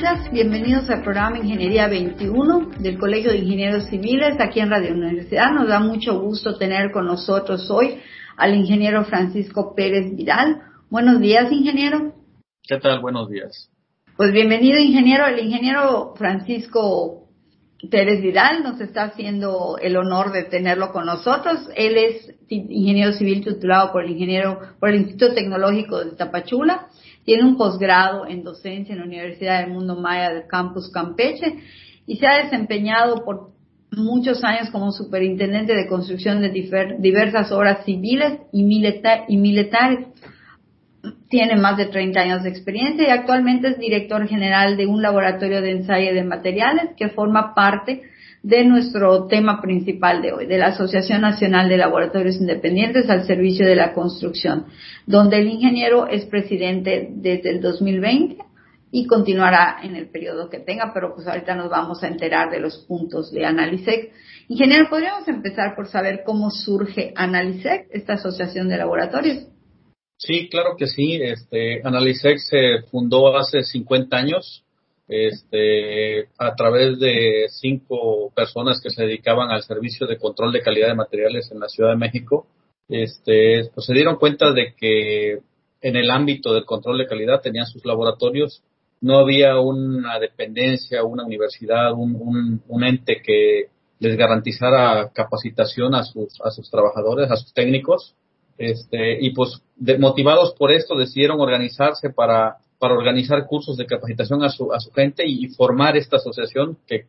radioescuchas. Bienvenidos al programa Ingeniería 21 del Colegio de Ingenieros Civiles aquí en Radio Universidad. Nos da mucho gusto tener con nosotros hoy al ingeniero Francisco Pérez Vidal. Buenos días, ingeniero. ¿Qué tal? Buenos días. Pues bienvenido, ingeniero. El ingeniero Francisco Pérez Vidal nos está haciendo el honor de tenerlo con nosotros. Él es ingeniero civil titulado por el ingeniero por el Instituto Tecnológico de Tapachula tiene un posgrado en docencia en la Universidad del Mundo Maya del Campus Campeche y se ha desempeñado por muchos años como superintendente de construcción de diversas obras civiles y, y militares. Tiene más de 30 años de experiencia y actualmente es director general de un laboratorio de ensayo de materiales que forma parte de nuestro tema principal de hoy, de la Asociación Nacional de Laboratorios Independientes al Servicio de la Construcción, donde el ingeniero es presidente desde el 2020 y continuará en el periodo que tenga, pero pues ahorita nos vamos a enterar de los puntos de Analisec. Ingeniero, ¿podríamos empezar por saber cómo surge Analisec, esta asociación de laboratorios? Sí, claro que sí. Este, Analisec se fundó hace 50 años este, a través de cinco personas que se dedicaban al servicio de control de calidad de materiales en la Ciudad de México, este, pues se dieron cuenta de que en el ámbito del control de calidad tenían sus laboratorios, no había una dependencia, una universidad, un, un, ente que les garantizara capacitación a sus, a sus trabajadores, a sus técnicos, este, y pues motivados por esto decidieron organizarse para para organizar cursos de capacitación a su, a su gente y, formar esta asociación que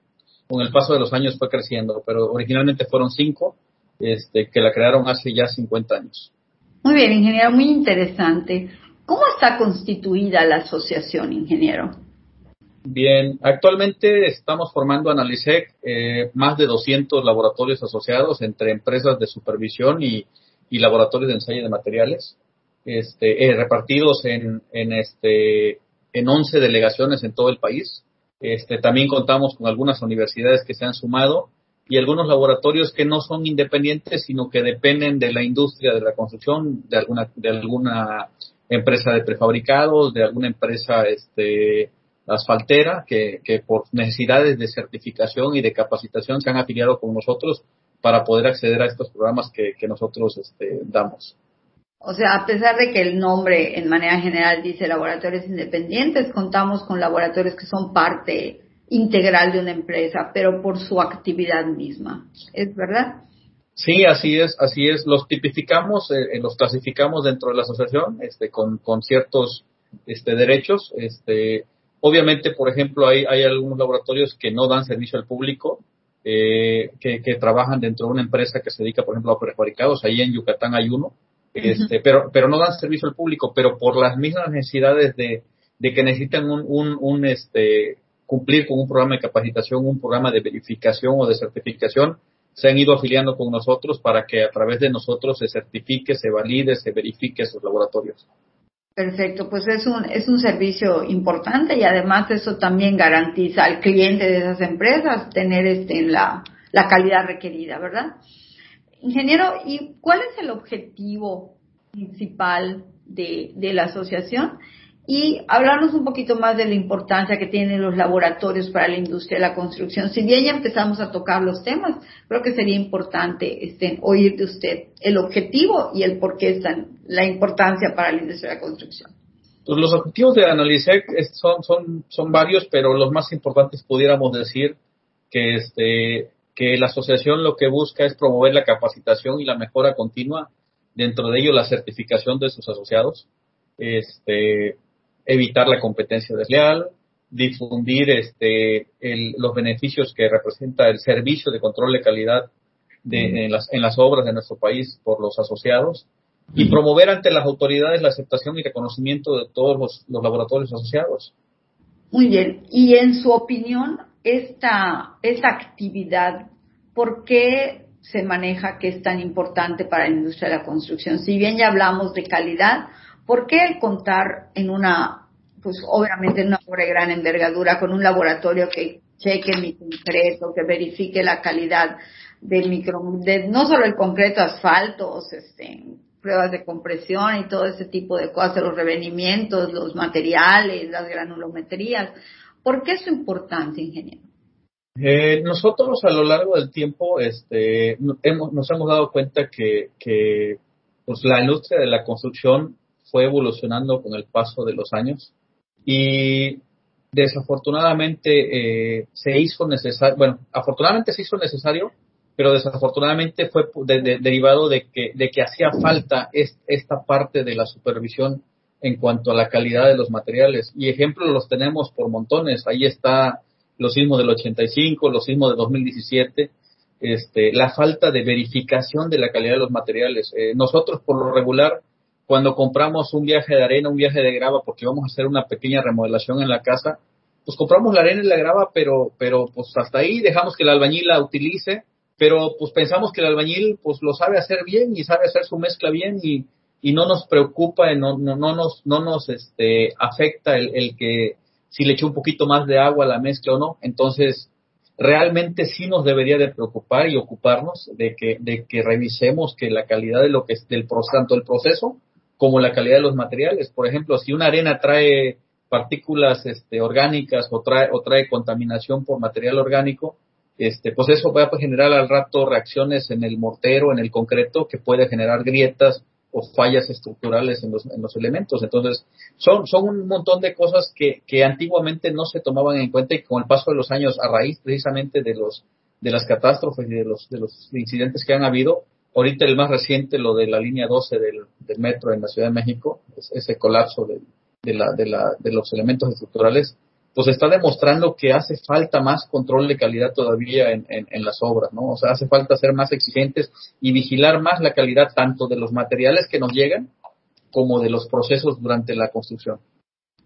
con el paso de los años fue creciendo, pero originalmente fueron cinco este, que la crearon hace ya 50 años. Muy bien, ingeniero, muy interesante. ¿Cómo está constituida la asociación, ingeniero? Bien, actualmente estamos formando Analisec eh, más de 200 laboratorios asociados entre empresas de supervisión y, y laboratorios de ensayo de materiales este, eh, repartidos en, en, este, en 11 delegaciones en todo el país. Este, también contamos con algunas universidades que se han sumado y algunos laboratorios que no son independientes, sino que dependen de la industria de la construcción, de alguna, de alguna empresa de prefabricados, de alguna empresa este, asfaltera, que, que por necesidades de certificación y de capacitación se han afiliado con nosotros para poder acceder a estos programas que, que nosotros este, damos. O sea, a pesar de que el nombre en manera general dice laboratorios independientes, contamos con laboratorios que son parte integral de una empresa, pero por su actividad misma. ¿Es verdad? Sí, así es, así es. Los tipificamos, eh, eh, los clasificamos dentro de la asociación, este, con, con ciertos, este, derechos. Este, obviamente, por ejemplo, hay, hay algunos laboratorios que no dan servicio al público, eh, que, que trabajan dentro de una empresa que se dedica, por ejemplo, a prefabricados. Ahí en Yucatán hay uno este, pero, pero no dan servicio al público, pero por las mismas necesidades de, de que necesitan un, un, un, este, cumplir con un programa de capacitación, un programa de verificación o de certificación, se han ido afiliando con nosotros para que a través de nosotros se certifique, se valide, se verifique esos laboratorios. Perfecto, pues es un, es un servicio importante y además eso también garantiza al cliente de esas empresas tener este, la, la calidad requerida, ¿verdad? Ingeniero, ¿y cuál es el objetivo principal de, la asociación? Y hablarnos un poquito más de la importancia que tienen los laboratorios para la industria de la construcción. Si bien ya empezamos a tocar los temas, creo que sería importante este, oír de usted el objetivo y el por qué están la importancia para la industria de la construcción. Pues los objetivos de Analisec son, son, son varios, pero los más importantes pudiéramos decir que este, que la asociación lo que busca es promover la capacitación y la mejora continua, dentro de ello la certificación de sus asociados, este, evitar la competencia desleal, difundir este, los beneficios que representa el servicio de control de calidad de, en, las, en las obras de nuestro país por los asociados y promover ante las autoridades la aceptación y reconocimiento de todos los, los laboratorios asociados. Muy bien. Y en su opinión, esta, esta actividad ¿por qué se maneja que es tan importante para la industria de la construcción? Si bien ya hablamos de calidad, ¿por qué contar en una, pues obviamente en una obra gran envergadura, con un laboratorio que cheque mi concreto, que verifique la calidad del micro, de no solo el concreto, asfaltos, este, pruebas de compresión y todo ese tipo de cosas, los revenimientos, los materiales, las granulometrías. ¿Por qué es importante, ingeniero? Eh, nosotros a lo largo del tiempo este, hemos, nos hemos dado cuenta que, que pues, la industria de la construcción fue evolucionando con el paso de los años y desafortunadamente eh, se hizo necesario, bueno, afortunadamente se hizo necesario pero desafortunadamente fue derivado de que, de que hacía falta esta parte de la supervisión en cuanto a la calidad de los materiales. Y ejemplos los tenemos por montones. Ahí está los sismos del 85, los sismos de 2017, este, la falta de verificación de la calidad de los materiales. Eh, nosotros, por lo regular, cuando compramos un viaje de arena, un viaje de grava, porque vamos a hacer una pequeña remodelación en la casa, pues compramos la arena y la grava, pero, pero pues hasta ahí dejamos que el albañil la utilice pero pues pensamos que el albañil pues lo sabe hacer bien y sabe hacer su mezcla bien y, y no nos preocupa, no, no, no nos, no nos este, afecta el, el que si le echó un poquito más de agua a la mezcla o no. Entonces, realmente sí nos debería de preocupar y ocuparnos de que, de que revisemos que la calidad de lo que es del tanto el proceso como la calidad de los materiales. Por ejemplo, si una arena trae partículas este, orgánicas o trae, o trae contaminación por material orgánico, este, pues eso va a generar al rato reacciones en el mortero, en el concreto, que puede generar grietas o fallas estructurales en los, en los elementos. Entonces, son, son un montón de cosas que, que antiguamente no se tomaban en cuenta y con el paso de los años, a raíz precisamente de los de las catástrofes y de los, de los incidentes que han habido, ahorita el más reciente, lo de la línea 12 del, del metro en la Ciudad de México, ese colapso de, la, de, la, de los elementos estructurales, pues está demostrando que hace falta más control de calidad todavía en, en, las obras, ¿no? O sea, hace falta ser más exigentes y vigilar más la calidad tanto de los materiales que nos llegan como de los procesos durante la construcción.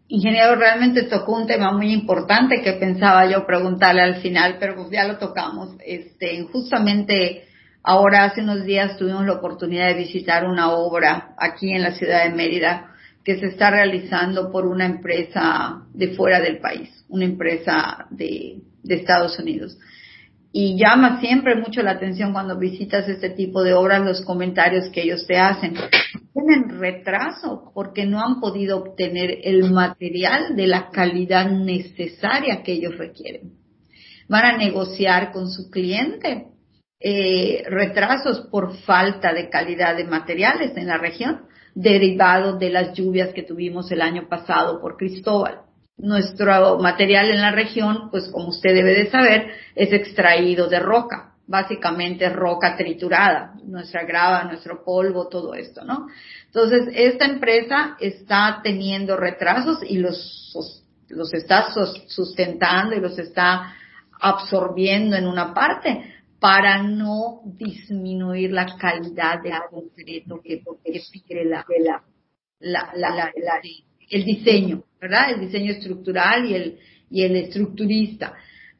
Ingeniero, realmente tocó un tema muy importante que pensaba yo preguntarle al final, pero pues ya lo tocamos. Este, justamente ahora hace unos días tuvimos la oportunidad de visitar una obra aquí en la ciudad de Mérida que se está realizando por una empresa de fuera del país, una empresa de, Estados Unidos. Y llama siempre mucho la atención cuando visitas este tipo de obras los comentarios que ellos te hacen. Tienen retraso porque no han podido obtener el material de la calidad necesaria que ellos requieren. Van a negociar con su cliente eh, retrasos por falta de calidad de materiales en la región derivado de las lluvias que tuvimos el año pasado por Cristóbal. Nuestro material en la región, pues como usted debe de saber, es extraído de roca, básicamente roca triturada, nuestra grava, nuestro polvo, todo esto, ¿no? Entonces, esta empresa está teniendo retrasos y los, los está sustentando y los está absorbiendo en una parte, para no disminuir la calidad del concreto que, que la, la, la, el diseño, ¿verdad? El diseño estructural y el, y el estructurista.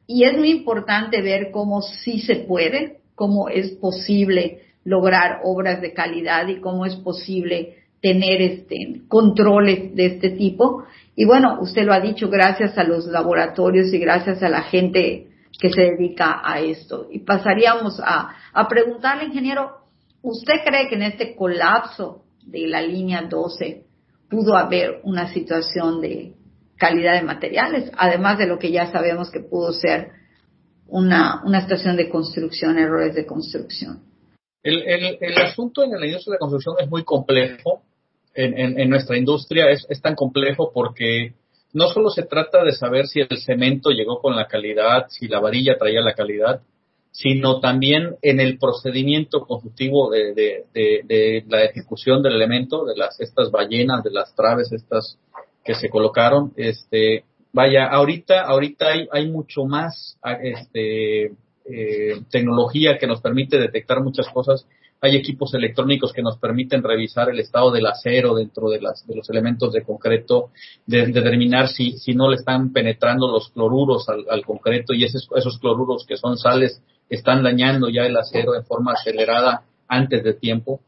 Y es muy importante ver cómo sí se puede, cómo es posible lograr obras de calidad y cómo es posible tener este, controles de este tipo. Y bueno, usted lo ha dicho, gracias a los laboratorios y gracias a la gente que se dedica a esto. Y pasaríamos a, a preguntarle, ingeniero, ¿usted cree que en este colapso de la línea 12 pudo haber una situación de calidad de materiales, además de lo que ya sabemos que pudo ser una, una situación de construcción, errores de construcción? El, el, asunto en la industria de construcción es muy complejo. En, en, en nuestra industria es, es tan complejo porque no solo se trata de saber si el cemento llegó con la calidad, si la varilla traía la calidad, sino también en el procedimiento constructivo de, la ejecución del elemento, de las estas ballenas, de las traves estas que se colocaron, este, vaya, ahorita, ahorita hay, hay mucho más este, eh, tecnología que nos permite detectar muchas cosas hay equipos electrónicos que nos permiten revisar el estado del acero dentro de, las, de los elementos de concreto, de, determinar si, si no le están penetrando los cloruros al, concreto y esos, esos cloruros que son sales están dañando ya el acero de forma acelerada antes de tiempo.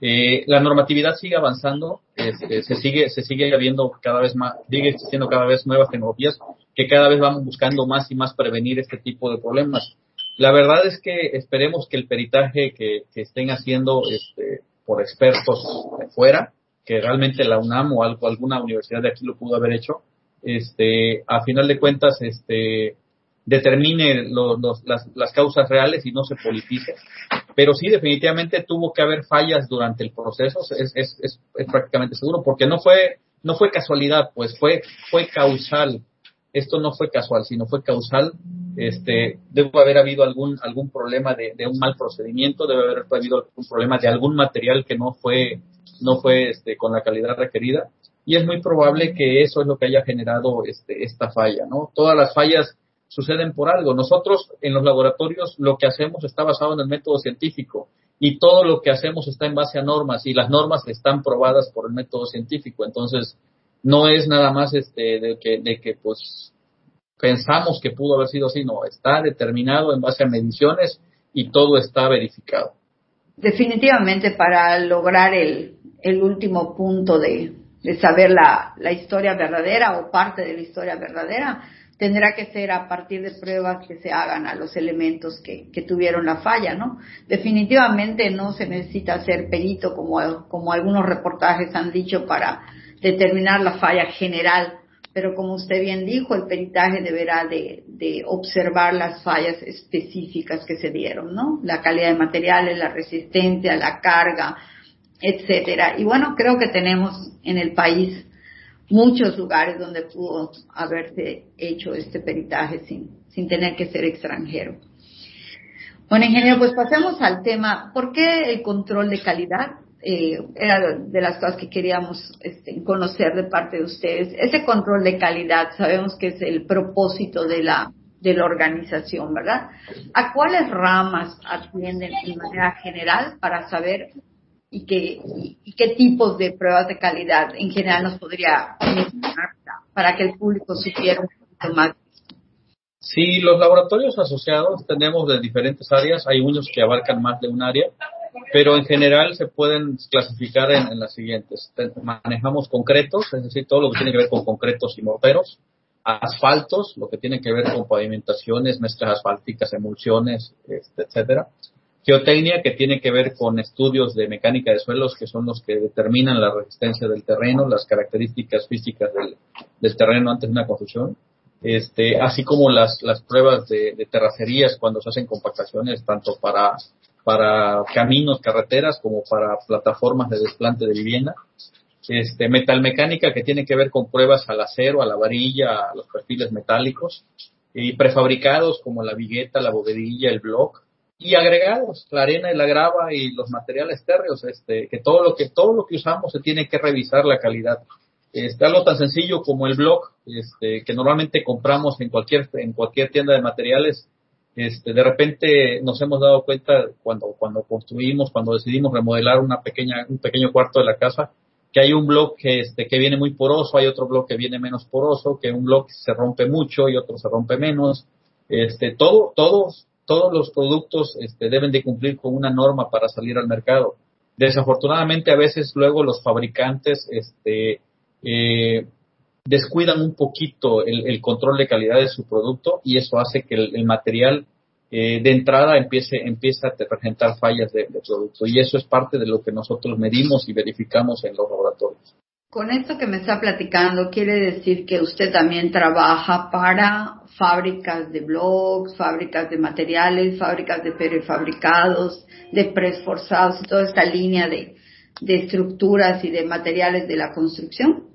Eh, la normatividad sigue avanzando, este, se sigue se sigue habiendo cada vez más, sigue existiendo cada vez nuevas tecnologías que cada vez vamos buscando más y más prevenir este tipo de problemas. La verdad es que esperemos que el peritaje que, estén haciendo este, por expertos fuera, que realmente la UNAM o algo, alguna universidad de aquí lo pudo haber hecho, este, a final de cuentas, este, determine las, las, causas reales y no se politice. Pero sí, definitivamente tuvo que haber fallas durante el proceso, es, es, es, es, prácticamente seguro, porque no fue, no fue casualidad, pues fue, fue causal. Esto no fue casual, sino fue causal. Este, debe haber habido algún, algún problema de, un mal procedimiento, debe haber habido algún problema de algún material que no fue, no fue este, con la calidad requerida. Y es muy probable que eso es lo que haya generado este, esta falla. Todas las fallas suceden por algo. Nosotros en los laboratorios lo que hacemos está basado en el método científico y todo lo que hacemos está en base a normas y las normas están probadas por el método científico. Entonces, no es nada más este de que, de que pues pensamos que pudo haber sido así, no, está determinado en base a mediciones y todo está verificado. Definitivamente para lograr el, el último punto de, de saber la, la historia verdadera o parte de la historia verdadera, tendrá que ser a partir de pruebas que se hagan a los elementos que, que tuvieron la falla, ¿no? Definitivamente no se necesita ser perito como, como algunos reportajes han dicho para determinar la falla general, pero como usted bien dijo, el peritaje deberá de, de observar las fallas específicas que se dieron, ¿no? La calidad de materiales, la resistencia, la carga, etcétera. Y bueno, creo que tenemos en el país muchos lugares donde pudo haberse hecho este peritaje sin, sin tener que ser extranjero. Bueno, ingeniero, pues pasemos al tema, ¿por qué el control de calidad? Eh, era de las cosas que queríamos este, conocer de parte de ustedes. Ese control de calidad sabemos que es el propósito de la, de la organización, ¿verdad? ¿A cuáles ramas atienden de manera general para saber y qué, y qué tipos de pruebas de calidad en general nos podría mencionar para que el público supiera un poquito más. Sí, los laboratorios asociados tenemos de diferentes áreas, hay unos que abarcan más de un área, pero en general se pueden clasificar en, las siguientes. Manejamos concretos, es decir, todo lo que tiene que ver con concretos y morteros, asfaltos, lo que tiene que ver con pavimentaciones, mezclas asfálticas, emulsiones, este, etcétera Geotecnia, que tiene que ver con estudios de mecánica de suelos, que son los que determinan la resistencia del terreno, las características físicas del, terreno antes de una construcción. Este, así como las, pruebas de, terracerías cuando se hacen compactaciones, tanto para, para caminos, carreteras, como para plataformas de desplante de vivienda. Este, metalmecánica, que tiene que ver con pruebas al acero, a la varilla, a los perfiles metálicos. Y prefabricados como la vigueta, la bovedilla, el block y agregados, la arena y la grava y los materiales térreos, este, que todo lo que todo lo que usamos se tiene que revisar la calidad. Este, algo tan sencillo como el blog, este, que normalmente compramos en cualquier en cualquier tienda de materiales, este, de repente nos hemos dado cuenta cuando cuando construimos, cuando decidimos remodelar una pequeña un pequeño cuarto de la casa, que hay un blog que este que viene muy poroso, hay otro blog que viene menos poroso, que un blog se rompe mucho y otro se rompe menos. Este, todo, todos todos los productos este, deben de cumplir con una norma para salir al mercado. Desafortunadamente a veces luego los fabricantes este, eh, descuidan un poquito el, control de calidad de su producto y eso hace que el, material eh, de entrada empiece, empiece a presentar fallas de, de producto y eso es parte de lo que nosotros medimos y verificamos en los laboratorios. Con esto que me está platicando, quiere decir que usted también trabaja para fábricas de blogs, fábricas de materiales, fábricas de prefabricados, de presforzados toda esta línea de, estructuras y de materiales de la construcción.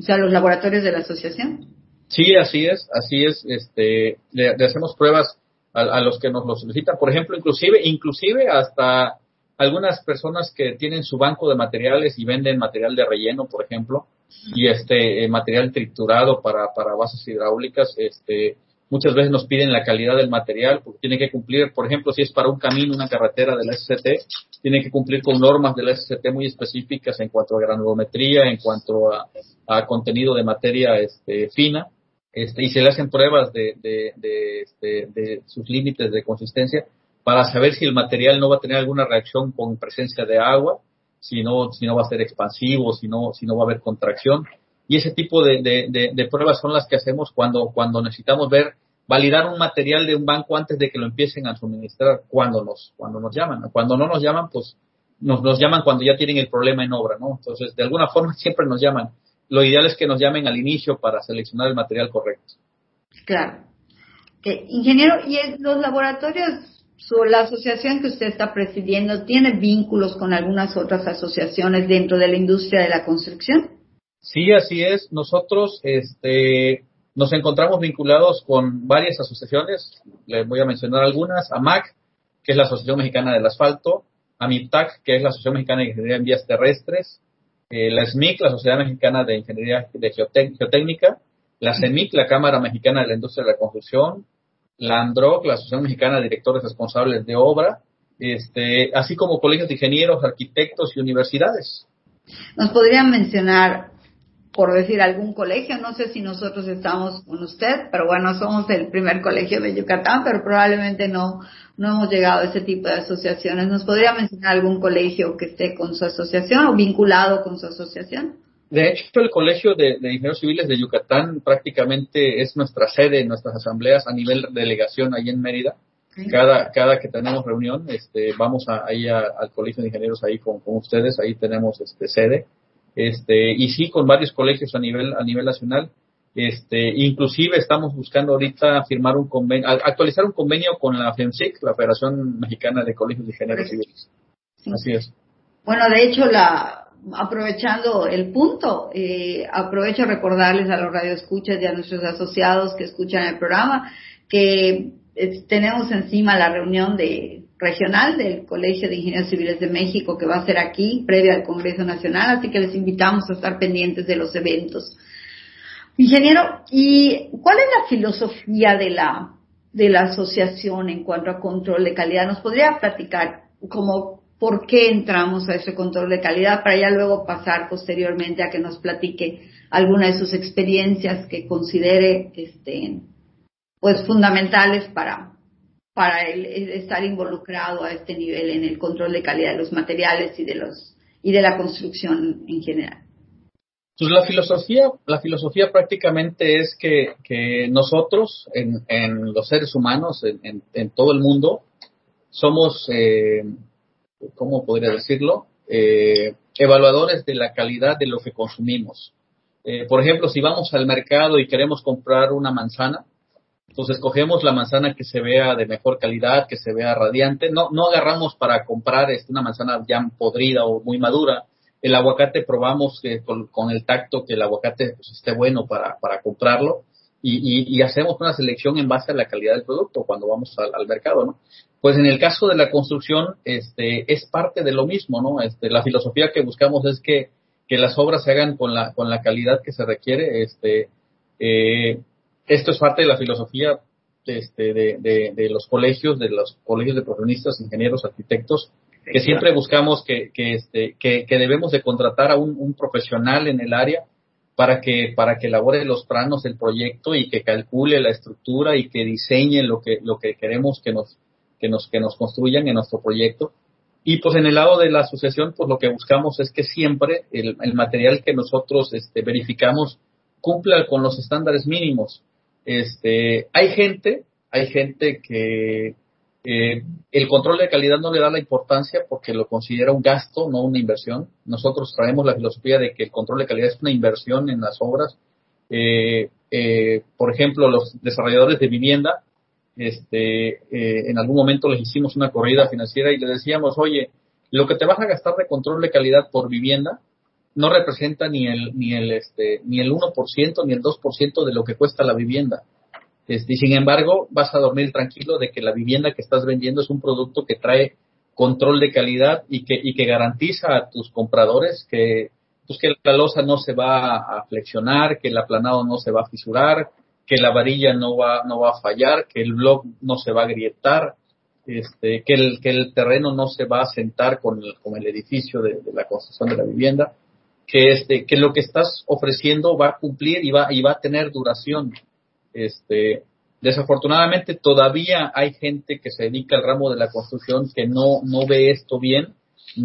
O sea, los laboratorios de la asociación. Sí, así es, así es. Este, le, hacemos pruebas a, a, los que nos lo solicitan. Por ejemplo, inclusive, inclusive hasta algunas personas que tienen su banco de materiales y venden material de relleno, por ejemplo, y este eh, material triturado para, para bases hidráulicas, este, muchas veces nos piden la calidad del material porque tiene que cumplir, por ejemplo, si es para un camino, una carretera del SCT, tiene que cumplir con normas del SCT muy específicas en cuanto a granulometría, en cuanto a, contenido de materia este, fina, este, y se le hacen pruebas de, de, de, este, de sus límites de consistencia para saber si el material no va a tener alguna reacción con presencia de agua, si no, si no va a ser expansivo, si no, si no va a haber contracción. Y ese tipo de, de, pruebas son las que hacemos cuando, cuando necesitamos ver, validar un material de un banco antes de que lo empiecen a suministrar cuando nos, cuando nos llaman. Cuando no nos llaman, pues nos, nos llaman cuando ya tienen el problema en obra, ¿no? Entonces, de alguna forma siempre nos llaman. Lo ideal es que nos llamen al inicio para seleccionar el material correcto. Claro. Ingeniero, ¿y los laboratorios la asociación que usted está presidiendo tiene vínculos con algunas otras asociaciones dentro de la industria de la construcción. Sí, así es. Nosotros este, nos encontramos vinculados con varias asociaciones. Les voy a mencionar algunas. AMAC, que es la Asociación Mexicana del Asfalto. AMIPTAC, que es la Asociación Mexicana de Ingeniería en Vías Terrestres. Eh, la SMIC, la Sociedad Mexicana de Ingeniería de Geotécnica. La CEMIC, la Cámara Mexicana de la Industria de la Construcción la ANDROC, la Asociación Mexicana de Directores Responsables de Obra, este, así como colegios de ingenieros, arquitectos y universidades. ¿Nos podrían mencionar, por decir algún colegio? No sé si nosotros estamos con usted, pero bueno, somos el primer colegio de Yucatán, pero probablemente no, no hemos llegado a ese tipo de asociaciones. ¿Nos podría mencionar algún colegio que esté con su asociación o vinculado con su asociación? De hecho, el Colegio de, Ingenieros Civiles de Yucatán prácticamente es nuestra sede en nuestras asambleas a nivel delegación ahí en Mérida. Cada, cada que tenemos reunión, este, vamos ahí al Colegio de Ingenieros ahí con, ustedes, ahí tenemos este, sede. Este, y sí, con varios colegios a nivel, a nivel nacional. Este, inclusive estamos buscando ahorita firmar un convenio, actualizar un convenio con la FEMSIC, la Federación Mexicana de Colegios de Ingenieros Civiles. Así es. Bueno, de hecho, la, aprovechando el punto, eh, aprovecho a recordarles a los radioescuchas y a nuestros asociados que escuchan el programa que tenemos encima la reunión de regional del Colegio de Ingenieros Civiles de México que va a ser aquí, previa al Congreso Nacional, así que les invitamos a estar pendientes de los eventos. Ingeniero, ¿y cuál es la filosofía de la, de la asociación en cuanto a control de calidad? ¿Nos podría platicar como por qué entramos a ese control de calidad para ya luego pasar posteriormente a que nos platique alguna de sus experiencias que considere este, pues fundamentales para, para estar involucrado a este nivel en el control de calidad de los materiales y de los y de la construcción en general. Pues la filosofía, la filosofía prácticamente es que, que nosotros, en, en, los seres humanos, en, en, todo el mundo, somos eh, ¿cómo podría decirlo? Eh, evaluadores de la calidad de lo que consumimos. Eh, por ejemplo, si vamos al mercado y queremos comprar una manzana, entonces escogemos la manzana que se vea de mejor calidad, que se vea radiante. No, no agarramos para comprar este, una manzana ya podrida o muy madura. El aguacate probamos que con, el tacto que el aguacate pues, esté bueno para, para comprarlo y, y, hacemos una selección en base a la calidad del producto cuando vamos al, al mercado, ¿no? Pues en el caso de la construcción, este, es parte de lo mismo, ¿no? Este, la filosofía que buscamos es que, que las obras se hagan con la, con la calidad que se requiere. Este, eh, esto es parte de la filosofía este, de, de, de, los colegios, de los colegios de profesionistas, ingenieros, arquitectos, que siempre buscamos que, que, este, que, que debemos de contratar a un, un, profesional en el área para que, para que elabore los planos del proyecto y que calcule la estructura y que diseñe lo que, lo que queremos que nos, que nos, que nos construyan en nuestro proyecto. Y pues en el lado de la asociación, pues lo que buscamos es que siempre el, el material que nosotros este, verificamos cumpla con los estándares mínimos. Este, hay gente, hay gente que eh, el control de calidad no le da la importancia porque lo considera un gasto, no una inversión. Nosotros traemos la filosofía de que el control de calidad es una inversión en las obras. Eh, eh, por ejemplo, los desarrolladores de vivienda este, eh, en algún momento les hicimos una corrida financiera y les decíamos, oye, lo que te vas a gastar de control de calidad por vivienda no representa ni el, ni el, este, ni el 1% ni el 2% de lo que cuesta la vivienda. Este, y sin embargo, vas a dormir tranquilo de que la vivienda que estás vendiendo es un producto que trae control de calidad y que, y que garantiza a tus compradores que, pues que la losa no se va a flexionar, que el aplanado no se va a fisurar, que la varilla no va, no va a fallar, que el blog no se va a grietar, este, que, el, que el terreno no se va a sentar con el, con el edificio de, la construcción de la vivienda, que, este, que lo que estás ofreciendo va a cumplir y va, y va a tener duración. Este, Desafortunadamente todavía hay gente que se dedica al ramo de la construcción que no, no ve esto bien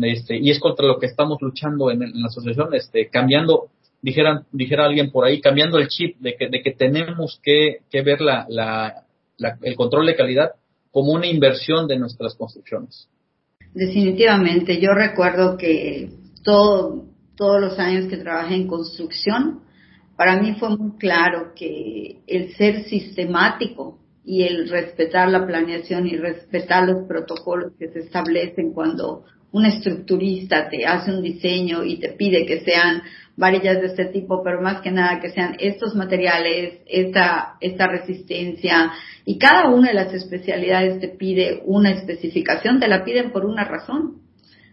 este, y es contra lo que estamos luchando en, la asociación, este, cambiando, dijeran, dijera alguien por ahí, cambiando el chip de que, de que tenemos que, que ver la, la, el control de calidad como una inversión de nuestras construcciones. Definitivamente, yo recuerdo que todo, todos los años que trabajé en construcción, para mí fue muy claro que el ser sistemático y el respetar la planeación y respetar los protocolos que se establecen cuando un estructurista te hace un diseño y te pide que sean varillas de este tipo, pero más que nada que sean estos materiales, esta, esta resistencia, y cada una de las especialidades te pide una especificación, te la piden por una razón,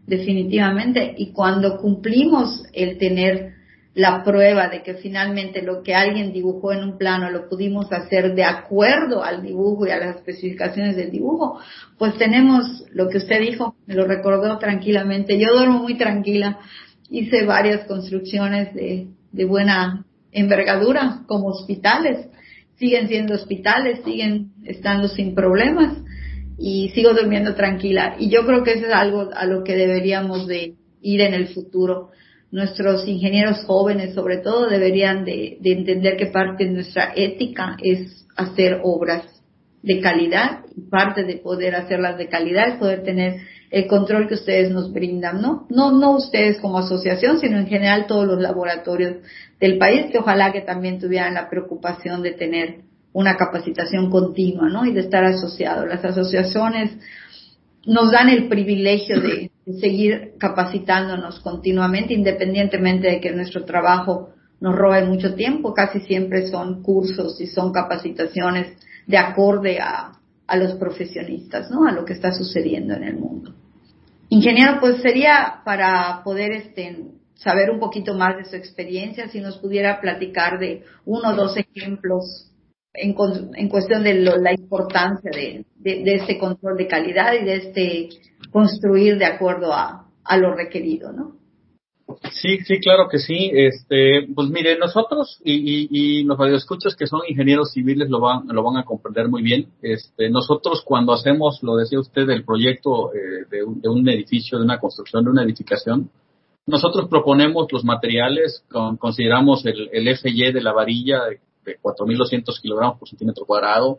definitivamente, y cuando cumplimos el tener la prueba de que finalmente lo que alguien dibujó en un plano lo pudimos hacer de acuerdo al dibujo y a las especificaciones del dibujo, pues tenemos lo que usted dijo, me lo recordó tranquilamente. Yo duermo muy tranquila, hice varias construcciones de, de buena envergadura como hospitales, siguen siendo hospitales, siguen estando sin problemas y sigo durmiendo tranquila. Y yo creo que eso es algo a lo que deberíamos de ir en el futuro nuestros ingenieros jóvenes sobre todo deberían de, entender que parte de nuestra ética es hacer obras de calidad y parte de poder hacerlas de calidad es poder tener el control que ustedes nos brindan, ¿no? No, no ustedes como asociación, sino en general todos los laboratorios del país que ojalá que también tuvieran la preocupación de tener una capacitación continua, ¿no? Y de estar asociados. Las asociaciones nos dan el privilegio de, seguir capacitándonos continuamente, independientemente de que nuestro trabajo nos robe mucho tiempo, casi siempre son cursos y son capacitaciones de acorde a, a los profesionistas, ¿no? A lo que está sucediendo en el mundo. Ingeniero, pues sería para poder este, saber un poquito más de su experiencia, si nos pudiera platicar de uno o dos ejemplos en, en cuestión de la importancia de, este control de calidad y de este construir de acuerdo a, lo requerido, ¿no? Sí, sí, claro que sí. Este, pues mire, nosotros y, y, y los radioescuchas que son ingenieros civiles lo van, lo van a comprender muy bien. Este, nosotros cuando hacemos, lo decía usted, el proyecto eh, de, un, edificio, de una construcción, de una edificación, nosotros proponemos los materiales, con, consideramos el, el FY de la varilla de 4.200 kilogramos por centímetro cuadrado.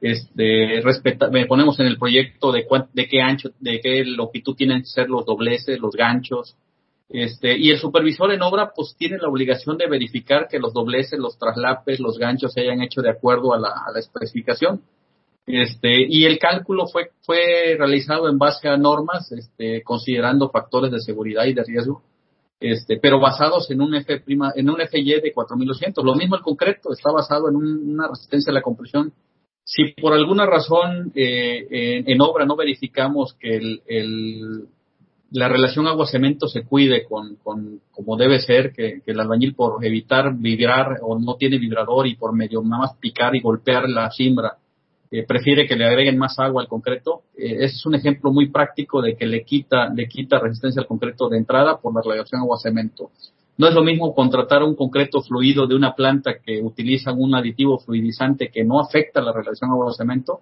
Este, respeta, ponemos en el proyecto de, de qué ancho, de qué longitud tienen que ser los dobleces, los ganchos. Este, y el supervisor en obra pues tiene la obligación de verificar que los dobleces, los traslapes, los ganchos se hayan hecho de acuerdo a la, a la especificación. Este, y el cálculo fue, fue realizado en base a normas, este, considerando factores de seguridad y de riesgo este, pero basados en un F prima, en un FY de 4200. Lo mismo el concreto está basado en una resistencia a la compresión. Si por alguna razón eh, en, obra no verificamos que el, la relación agua-cemento se cuide con, como debe ser, que, que, el albañil por evitar vibrar o no tiene vibrador y por medio nada más picar y golpear la cimbra prefiere que le agreguen más agua al concreto. Eh, ese es un ejemplo muy práctico de que le quita, le quita resistencia al concreto de entrada por la radiación agua-cemento. No es lo mismo contratar un concreto fluido de una planta que utiliza un aditivo fluidizante que no afecta la relación agua-cemento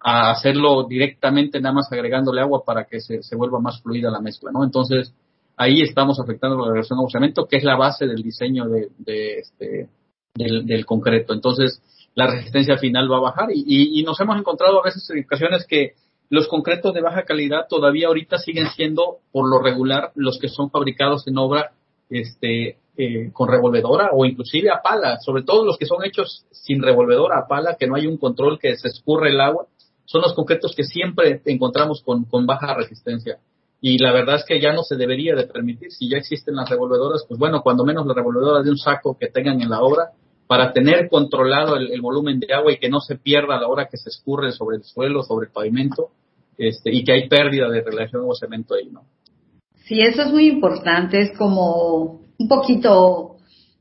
a hacerlo directamente nada más agregándole agua para que se, vuelva más fluida la mezcla, ¿no? Entonces, ahí estamos afectando la relación agua-cemento, que es la base del diseño de, este, del concreto. Entonces, la resistencia final va a bajar. Y, y, nos hemos encontrado a veces en ocasiones que los concretos de baja calidad todavía ahorita siguen siendo por lo regular los que son fabricados en obra este eh, con revolvedora o inclusive a pala, sobre todo los que son hechos sin revolvedora a pala, que no hay un control que se escurre el agua, son los concretos que siempre encontramos con, con baja resistencia. Y la verdad es que ya no se debería de permitir, si ya existen las revolvedoras, pues bueno, cuando menos las revolvedoras de un saco que tengan en la obra, para tener controlado el, volumen de agua y que no se pierda a la hora que se escurre sobre el suelo, sobre el pavimento, este, y que hay pérdida de relación o cemento ahí, ¿no? Sí, eso es muy importante, es como un poquito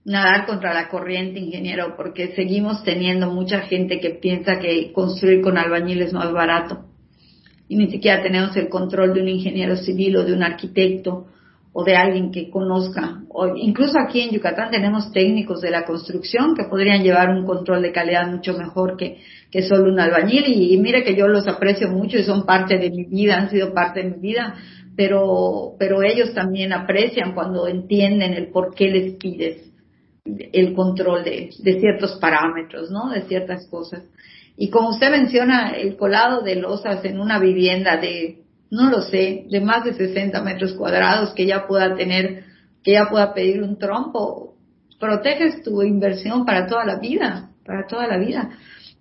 nadar contra la corriente, ingeniero, porque seguimos teniendo mucha gente que piensa que construir con albañil es más barato y ni siquiera tenemos el control de un ingeniero civil o de un arquitecto o de alguien que conozca. O incluso aquí en Yucatán tenemos técnicos de la construcción que podrían llevar un control de calidad mucho mejor que, que solo un albañil. Y, mire que yo los aprecio mucho y son parte de mi vida, han sido parte de mi vida, pero, pero ellos también aprecian cuando entienden el por qué les pides el control de, de ciertos parámetros, ¿no? De ciertas cosas. Y como usted menciona, el colado de losas en una vivienda de no lo sé, de más de 60 metros cuadrados que ya pueda tener, que ya pueda pedir un trompo, proteges tu inversión para toda la vida, para toda la vida.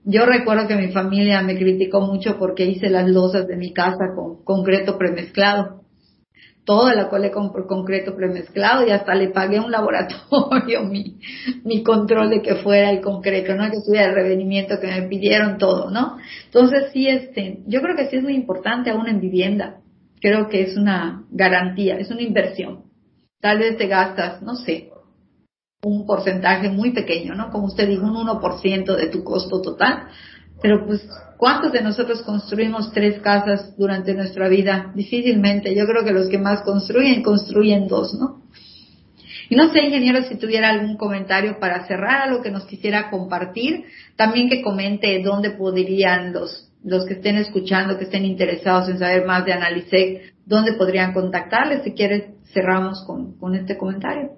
Yo recuerdo que mi familia me criticó mucho porque hice las losas de mi casa con concreto premezclado toda la colé con concreto premezclado y hasta le pagué a un laboratorio mi, mi control de que fuera el concreto, ¿no? Que tuviera el revenimiento que me pidieron todo, ¿no? Entonces sí, este, yo creo que sí es muy importante aún en vivienda. Creo que es una garantía, es una inversión. Tal vez te gastas, no sé, un porcentaje muy pequeño, ¿no? Como usted dijo, un 1% de tu costo total, pero pues, ¿cuántos de nosotros construimos tres casas durante nuestra vida? Difícilmente. Yo creo que los que más construyen, construyen dos, ¿no? Y no sé, ingeniero, si tuviera algún comentario para cerrar, algo que nos quisiera compartir. También que comente dónde podrían los, los que estén escuchando, que estén interesados en saber más de Analisec, dónde podrían contactarles. Si quieres, cerramos con, con este comentario.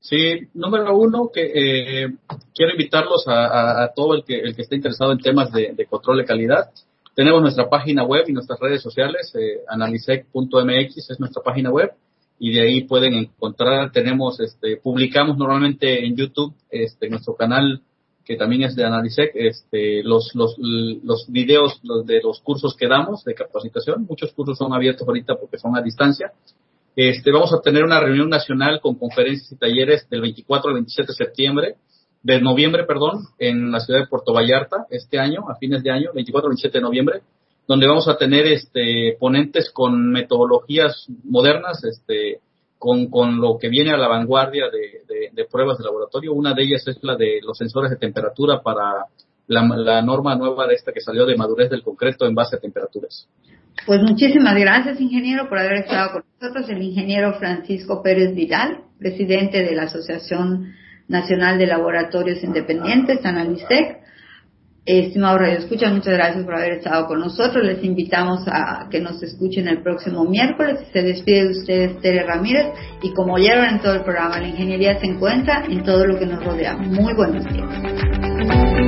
Sí, número uno, que eh, quiero invitarlos a, todo el que, el que esté interesado en temas de, control de calidad. Tenemos nuestra página web y nuestras redes sociales, eh, analisec.mx es nuestra página web y de ahí pueden encontrar, tenemos, este, publicamos normalmente en YouTube, este, nuestro canal que también es de Analisec, este, los, los, los videos de los cursos que damos de capacitación. Muchos cursos son abiertos ahorita porque son a distancia este, vamos a tener una reunión nacional con conferencias y talleres del 24 al 27 de septiembre, de noviembre, perdón, en la ciudad de Puerto Vallarta este año, a fines de año, 24 al 27 de noviembre, donde vamos a tener este, ponentes con metodologías modernas, este, con, con lo que viene a la vanguardia de, de, pruebas de laboratorio. Una de ellas es la de los sensores de temperatura para la, la norma nueva de esta que salió de madurez del concreto en base a temperaturas. Pues muchísimas gracias, ingeniero, por haber estado con nosotros. El ingeniero Francisco Pérez Vidal, presidente de la Asociación Nacional de Laboratorios Independientes, Analisec. Estimado Radio Escucha, muchas gracias por haber estado con nosotros. Les invitamos a que nos escuchen el próximo miércoles. Se despide de ustedes Tere Ramírez y como oyeron en todo el programa, la ingeniería se encuentra en todo lo que nos rodea. Muy buenos días.